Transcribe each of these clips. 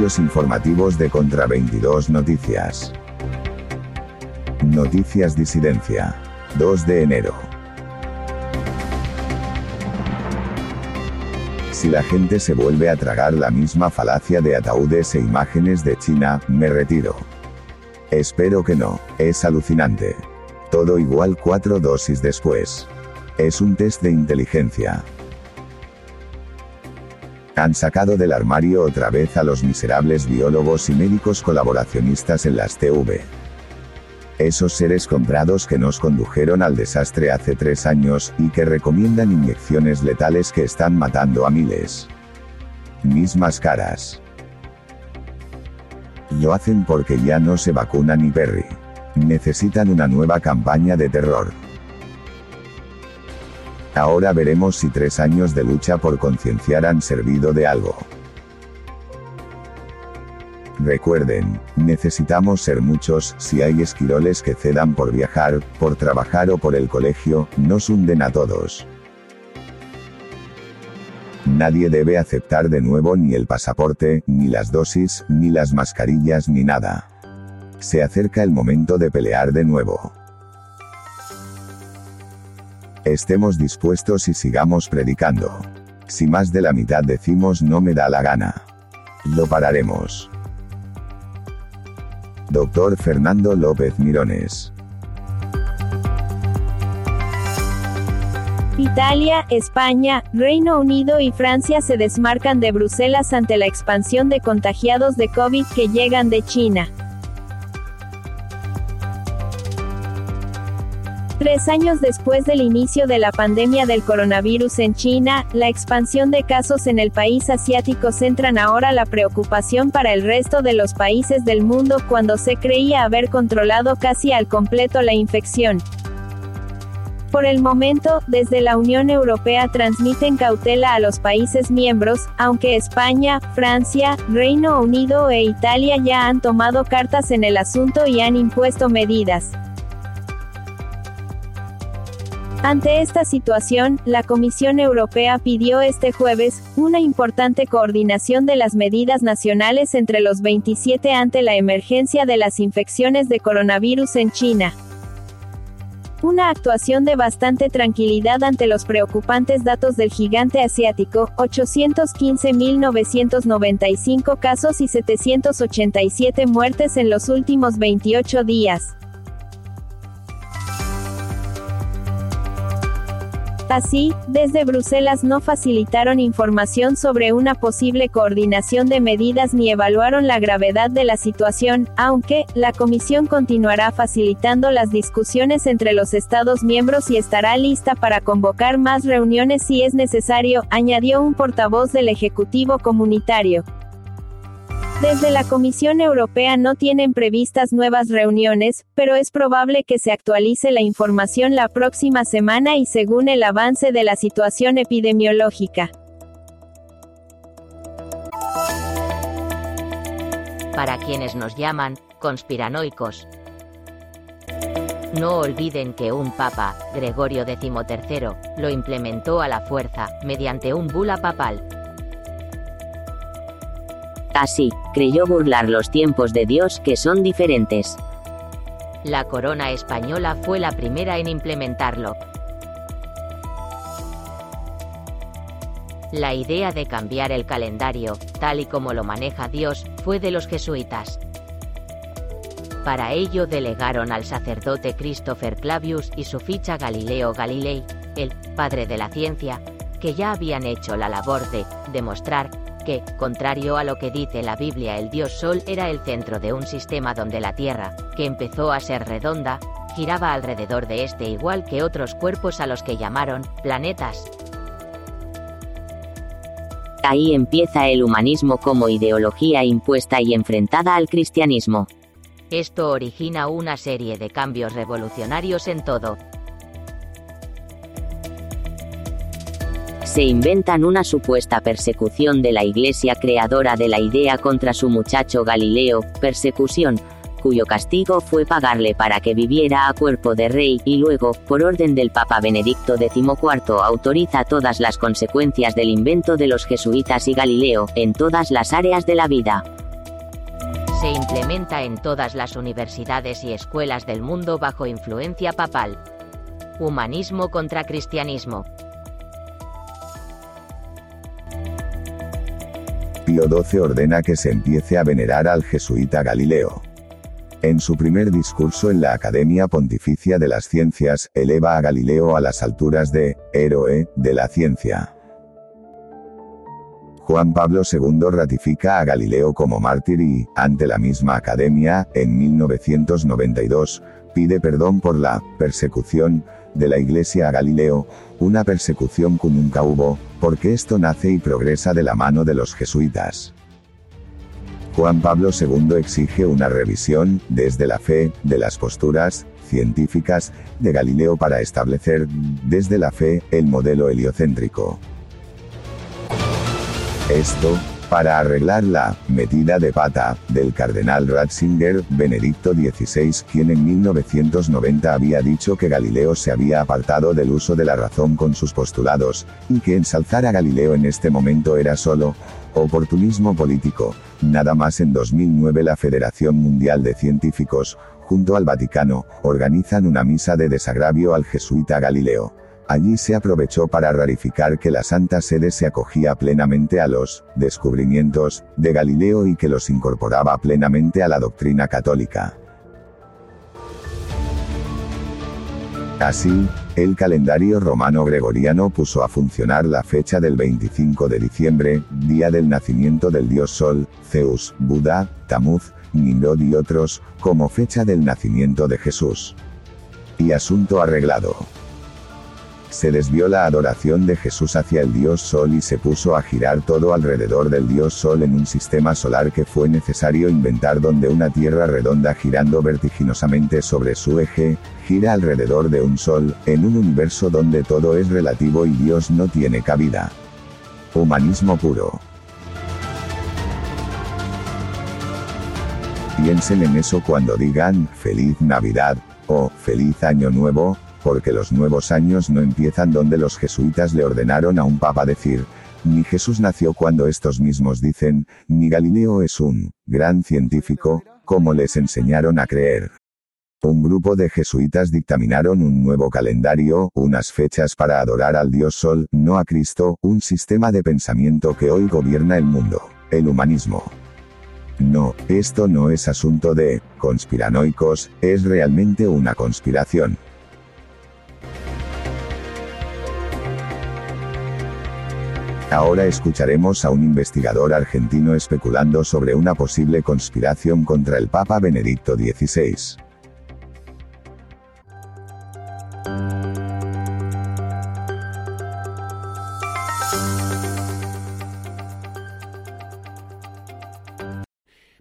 Informativos de Contra 22 Noticias. Noticias Disidencia. 2 de enero. Si la gente se vuelve a tragar la misma falacia de ataúdes e imágenes de China, me retiro. Espero que no, es alucinante. Todo igual cuatro dosis después. Es un test de inteligencia. Han sacado del armario otra vez a los miserables biólogos y médicos colaboracionistas en las TV. Esos seres comprados que nos condujeron al desastre hace tres años, y que recomiendan inyecciones letales que están matando a miles. Mismas caras. Lo hacen porque ya no se vacuna ni Perry. Necesitan una nueva campaña de terror. Ahora veremos si tres años de lucha por concienciar han servido de algo. Recuerden, necesitamos ser muchos, si hay esquiroles que cedan por viajar, por trabajar o por el colegio, nos hunden a todos. Nadie debe aceptar de nuevo ni el pasaporte, ni las dosis, ni las mascarillas, ni nada. Se acerca el momento de pelear de nuevo. Estemos dispuestos y sigamos predicando. Si más de la mitad decimos no me da la gana. Lo pararemos. Doctor Fernando López Mirones. Italia, España, Reino Unido y Francia se desmarcan de Bruselas ante la expansión de contagiados de COVID que llegan de China. Tres años después del inicio de la pandemia del coronavirus en China, la expansión de casos en el país asiático centran ahora la preocupación para el resto de los países del mundo cuando se creía haber controlado casi al completo la infección. Por el momento, desde la Unión Europea transmiten cautela a los países miembros, aunque España, Francia, Reino Unido e Italia ya han tomado cartas en el asunto y han impuesto medidas. Ante esta situación, la Comisión Europea pidió este jueves, una importante coordinación de las medidas nacionales entre los 27 ante la emergencia de las infecciones de coronavirus en China. Una actuación de bastante tranquilidad ante los preocupantes datos del gigante asiático, 815.995 casos y 787 muertes en los últimos 28 días. Así, desde Bruselas no facilitaron información sobre una posible coordinación de medidas ni evaluaron la gravedad de la situación, aunque, la Comisión continuará facilitando las discusiones entre los Estados miembros y estará lista para convocar más reuniones si es necesario, añadió un portavoz del Ejecutivo Comunitario. Desde la Comisión Europea no tienen previstas nuevas reuniones, pero es probable que se actualice la información la próxima semana y según el avance de la situación epidemiológica. Para quienes nos llaman conspiranoicos. No olviden que un papa, Gregorio XIII, lo implementó a la fuerza, mediante un bula papal, Así, creyó burlar los tiempos de Dios que son diferentes. La corona española fue la primera en implementarlo. La idea de cambiar el calendario, tal y como lo maneja Dios, fue de los jesuitas. Para ello delegaron al sacerdote Christopher Clavius y su ficha Galileo Galilei, el padre de la ciencia, que ya habían hecho la labor de demostrar que, contrario a lo que dice la Biblia, el dios Sol era el centro de un sistema donde la Tierra, que empezó a ser redonda, giraba alrededor de este igual que otros cuerpos a los que llamaron planetas. Ahí empieza el humanismo como ideología impuesta y enfrentada al cristianismo. Esto origina una serie de cambios revolucionarios en todo. Se inventan una supuesta persecución de la Iglesia creadora de la idea contra su muchacho Galileo, persecución, cuyo castigo fue pagarle para que viviera a cuerpo de rey, y luego, por orden del Papa Benedicto XIV, autoriza todas las consecuencias del invento de los jesuitas y Galileo, en todas las áreas de la vida. Se implementa en todas las universidades y escuelas del mundo bajo influencia papal. Humanismo contra cristianismo. Pío XII ordena que se empiece a venerar al jesuita Galileo. En su primer discurso en la Academia Pontificia de las Ciencias, eleva a Galileo a las alturas de héroe de la ciencia. Juan Pablo II ratifica a Galileo como mártir y, ante la misma Academia, en 1992, pide perdón por la persecución de la Iglesia a Galileo, una persecución que nunca hubo, porque esto nace y progresa de la mano de los jesuitas. Juan Pablo II exige una revisión, desde la fe, de las posturas científicas de Galileo para establecer, desde la fe, el modelo heliocéntrico. Esto, para arreglar la metida de pata del cardenal Ratzinger, Benedicto XVI, quien en 1990 había dicho que Galileo se había apartado del uso de la razón con sus postulados, y que ensalzar a Galileo en este momento era solo oportunismo político. Nada más en 2009 la Federación Mundial de Científicos, junto al Vaticano, organizan una misa de desagravio al jesuita Galileo. Allí se aprovechó para rarificar que la Santa Sede se acogía plenamente a los descubrimientos de Galileo y que los incorporaba plenamente a la doctrina católica. Así, el calendario romano gregoriano puso a funcionar la fecha del 25 de diciembre, día del nacimiento del dios Sol, Zeus, Buda, Tamuz, Nimrod y otros, como fecha del nacimiento de Jesús. Y asunto arreglado se desvió la adoración de Jesús hacia el dios Sol y se puso a girar todo alrededor del dios Sol en un sistema solar que fue necesario inventar donde una Tierra redonda girando vertiginosamente sobre su eje, gira alrededor de un Sol, en un universo donde todo es relativo y Dios no tiene cabida. Humanismo puro. Piensen en eso cuando digan, feliz Navidad, o, feliz Año Nuevo, porque los nuevos años no empiezan donde los jesuitas le ordenaron a un papa decir, ni Jesús nació cuando estos mismos dicen, ni Galileo es un gran científico, como les enseñaron a creer. Un grupo de jesuitas dictaminaron un nuevo calendario, unas fechas para adorar al Dios Sol, no a Cristo, un sistema de pensamiento que hoy gobierna el mundo, el humanismo. No, esto no es asunto de conspiranoicos, es realmente una conspiración. Ahora escucharemos a un investigador argentino especulando sobre una posible conspiración contra el Papa Benedicto XVI.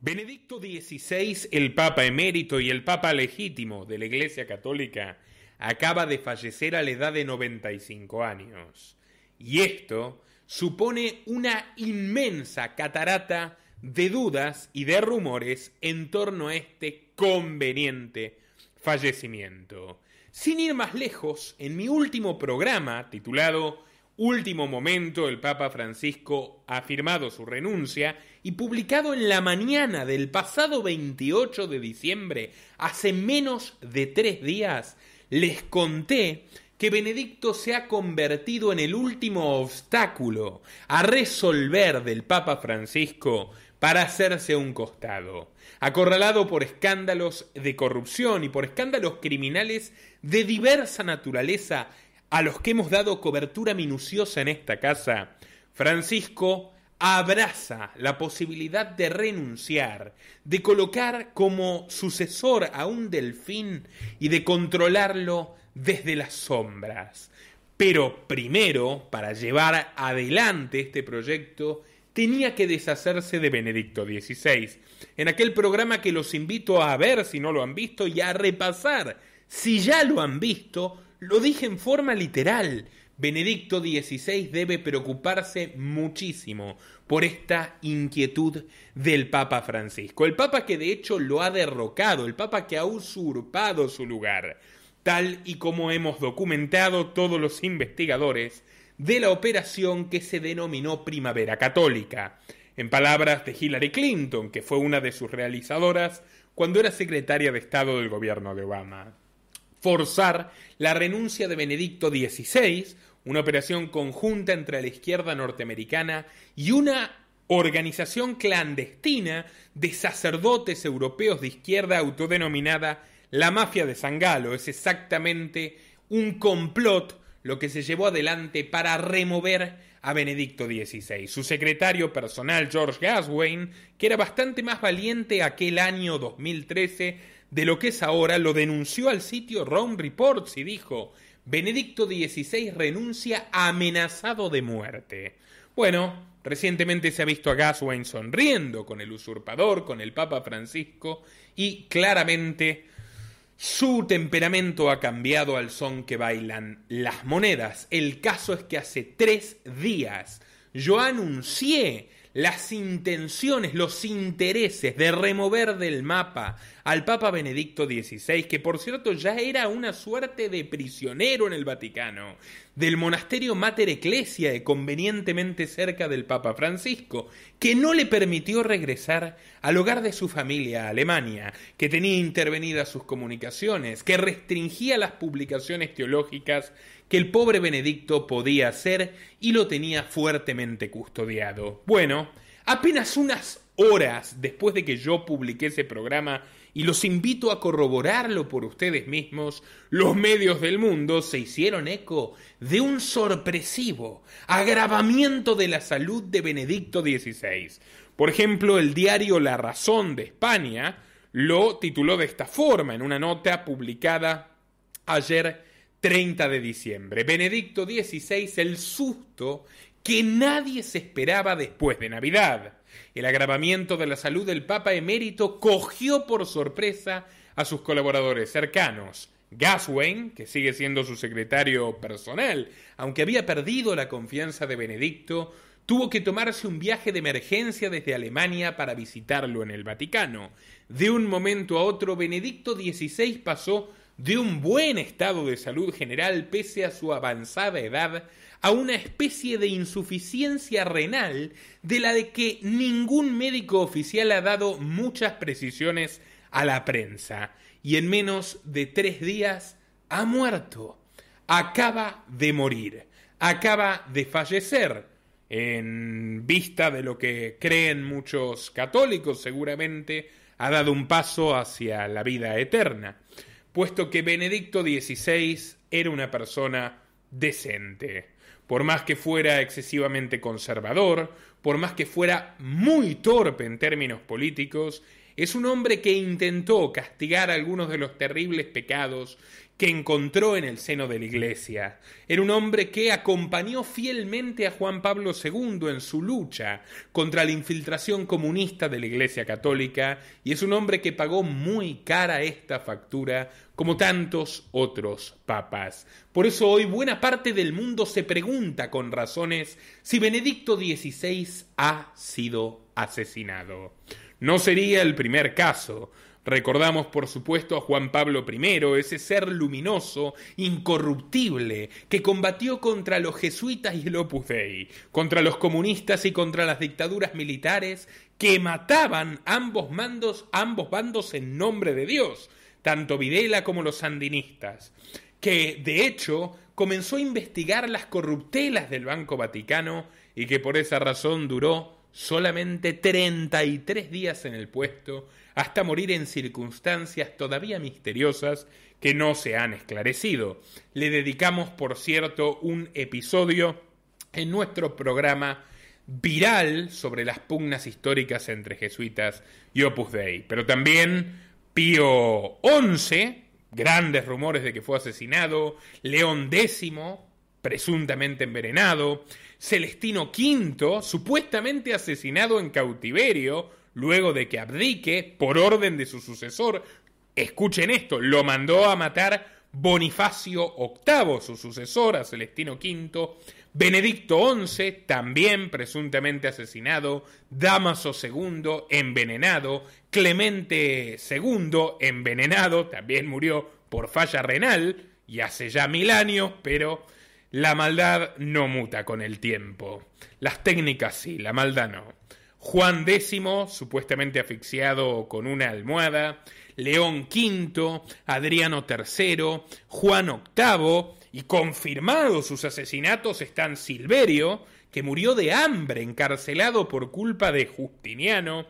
Benedicto XVI, el Papa emérito y el Papa legítimo de la Iglesia Católica, acaba de fallecer a la edad de 95 años. Y esto supone una inmensa catarata de dudas y de rumores en torno a este conveniente fallecimiento. Sin ir más lejos, en mi último programa, titulado Último Momento, el Papa Francisco ha firmado su renuncia y publicado en la mañana del pasado 28 de diciembre, hace menos de tres días, les conté que Benedicto se ha convertido en el último obstáculo a resolver del Papa Francisco para hacerse un costado, acorralado por escándalos de corrupción y por escándalos criminales de diversa naturaleza a los que hemos dado cobertura minuciosa en esta casa, Francisco abraza la posibilidad de renunciar, de colocar como sucesor a un delfín y de controlarlo desde las sombras. Pero primero, para llevar adelante este proyecto, tenía que deshacerse de Benedicto XVI. En aquel programa que los invito a ver si no lo han visto y a repasar si ya lo han visto, lo dije en forma literal. Benedicto XVI debe preocuparse muchísimo por esta inquietud del Papa Francisco. El Papa que de hecho lo ha derrocado, el Papa que ha usurpado su lugar, tal y como hemos documentado todos los investigadores de la operación que se denominó Primavera Católica. En palabras de Hillary Clinton, que fue una de sus realizadoras cuando era secretaria de Estado del gobierno de Obama. Forzar la renuncia de Benedicto XVI, una operación conjunta entre la izquierda norteamericana y una organización clandestina de sacerdotes europeos de izquierda autodenominada la mafia de Sangalo. Es exactamente un complot lo que se llevó adelante para remover a Benedicto XVI. Su secretario personal, George Gaswain, que era bastante más valiente aquel año 2013 de lo que es ahora, lo denunció al sitio Rome Reports y dijo, Benedicto XVI renuncia amenazado de muerte. Bueno, recientemente se ha visto a Gaswain sonriendo con el usurpador, con el Papa Francisco, y claramente su temperamento ha cambiado al son que bailan las monedas. El caso es que hace tres días yo anuncié las intenciones, los intereses de remover del mapa al Papa Benedicto XVI, que por cierto ya era una suerte de prisionero en el Vaticano, del monasterio Mater Ecclesiae, convenientemente cerca del Papa Francisco, que no le permitió regresar al hogar de su familia, Alemania, que tenía intervenidas sus comunicaciones, que restringía las publicaciones teológicas que el pobre Benedicto podía hacer y lo tenía fuertemente custodiado. Bueno, apenas unas horas después de que yo publiqué ese programa, y los invito a corroborarlo por ustedes mismos, los medios del mundo se hicieron eco de un sorpresivo agravamiento de la salud de Benedicto XVI. Por ejemplo, el diario La Razón de España lo tituló de esta forma en una nota publicada ayer 30 de diciembre. Benedicto XVI, el susto que nadie se esperaba después de Navidad. El agravamiento de la salud del Papa emérito cogió por sorpresa a sus colaboradores cercanos. Gaswain, que sigue siendo su secretario personal, aunque había perdido la confianza de Benedicto, tuvo que tomarse un viaje de emergencia desde Alemania para visitarlo en el Vaticano. De un momento a otro, Benedicto XVI pasó de un buen estado de salud general pese a su avanzada edad a una especie de insuficiencia renal de la de que ningún médico oficial ha dado muchas precisiones a la prensa. Y en menos de tres días ha muerto, acaba de morir, acaba de fallecer. En vista de lo que creen muchos católicos seguramente ha dado un paso hacia la vida eterna puesto que Benedicto XVI era una persona decente. Por más que fuera excesivamente conservador, por más que fuera muy torpe en términos políticos, es un hombre que intentó castigar algunos de los terribles pecados que encontró en el seno de la Iglesia. Era un hombre que acompañó fielmente a Juan Pablo II en su lucha contra la infiltración comunista de la Iglesia Católica y es un hombre que pagó muy cara esta factura como tantos otros papas. Por eso hoy buena parte del mundo se pregunta con razones si Benedicto XVI ha sido asesinado. No sería el primer caso. Recordamos, por supuesto, a Juan Pablo I, ese ser luminoso, incorruptible, que combatió contra los jesuitas y el Opus Dei, contra los comunistas y contra las dictaduras militares que mataban ambos mandos, ambos bandos en nombre de Dios, tanto Videla como los sandinistas, que de hecho comenzó a investigar las corruptelas del Banco Vaticano y que por esa razón duró solamente 33 días en el puesto, hasta morir en circunstancias todavía misteriosas que no se han esclarecido. Le dedicamos, por cierto, un episodio en nuestro programa viral sobre las pugnas históricas entre jesuitas y Opus Dei. Pero también Pío XI, grandes rumores de que fue asesinado, León X, presuntamente envenenado, Celestino V, supuestamente asesinado en cautiverio, luego de que abdique por orden de su sucesor. Escuchen esto, lo mandó a matar Bonifacio VIII, su sucesor, a Celestino V, Benedicto XI, también presuntamente asesinado, Damaso II, envenenado, Clemente II, envenenado, también murió por falla renal, y hace ya mil años, pero la maldad no muta con el tiempo. Las técnicas sí, la maldad no. Juan X, supuestamente asfixiado con una almohada, León V, Adriano III, Juan VIII, y confirmados sus asesinatos están Silverio, que murió de hambre encarcelado por culpa de Justiniano,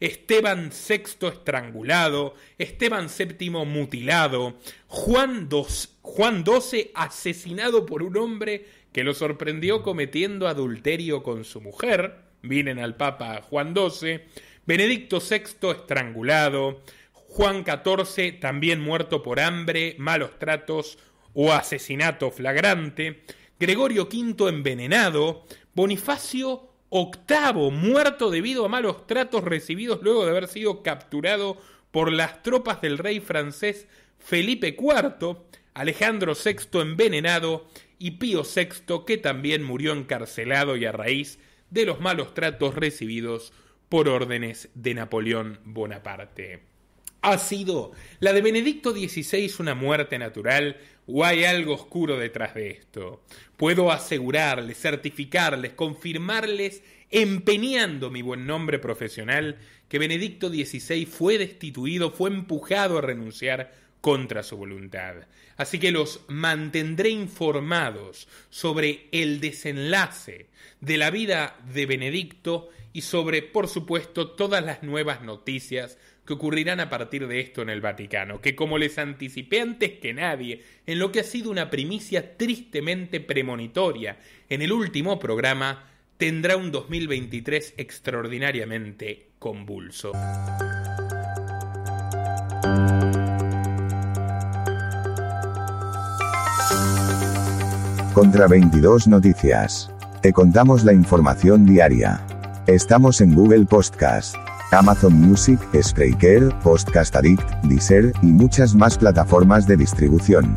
Esteban VI estrangulado, Esteban VII mutilado, Juan, XII asesinado por un hombre que lo sorprendió cometiendo adulterio con su mujer, vienen al Papa Juan XII, Benedicto VI estrangulado, Juan XIV también muerto por hambre, malos tratos o asesinato flagrante, Gregorio V envenenado, Bonifacio VIII muerto debido a malos tratos recibidos luego de haber sido capturado por las tropas del rey francés Felipe IV, Alejandro VI envenenado y Pío VI que también murió encarcelado y a raíz de los malos tratos recibidos por órdenes de Napoleón Bonaparte. ¿Ha sido la de Benedicto XVI una muerte natural o hay algo oscuro detrás de esto? Puedo asegurarles, certificarles, confirmarles, empeñando mi buen nombre profesional, que Benedicto XVI fue destituido, fue empujado a renunciar contra su voluntad. Así que los mantendré informados sobre el desenlace de la vida de Benedicto y sobre, por supuesto, todas las nuevas noticias que ocurrirán a partir de esto en el Vaticano, que como les anticipé antes que nadie, en lo que ha sido una primicia tristemente premonitoria en el último programa, tendrá un 2023 extraordinariamente convulso. Contra 22 Noticias. Te contamos la información diaria. Estamos en Google Podcast, Amazon Music, Spreaker, Podcast Addict, Deezer y muchas más plataformas de distribución.